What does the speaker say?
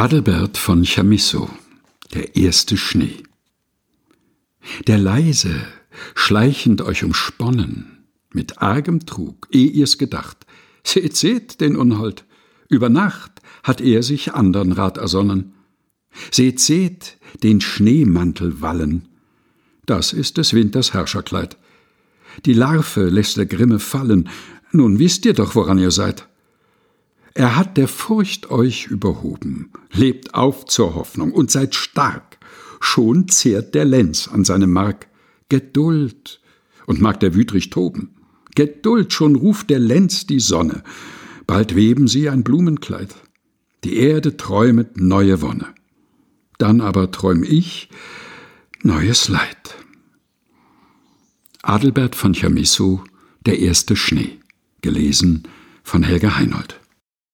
Adelbert von Chamisso Der erste Schnee Der leise, schleichend euch umsponnen, mit argem Trug, eh ihr's gedacht, seht, seht den Unhold, über Nacht hat er sich andern Rat ersonnen. Seht, seht den Schneemantel wallen, das ist des Winters Herrscherkleid. Die Larve lässt der Grimme fallen, nun wisst ihr doch, woran ihr seid. Er hat der Furcht euch überhoben. Lebt auf zur Hoffnung und seid stark. Schon zehrt der Lenz an seinem Mark. Geduld. Und mag der wütrig toben. Geduld, schon ruft der Lenz die Sonne. Bald weben sie ein Blumenkleid. Die Erde träumet neue Wonne. Dann aber träum ich neues Leid. Adelbert von Chamisso Der erste Schnee. Gelesen von Helga Heinold.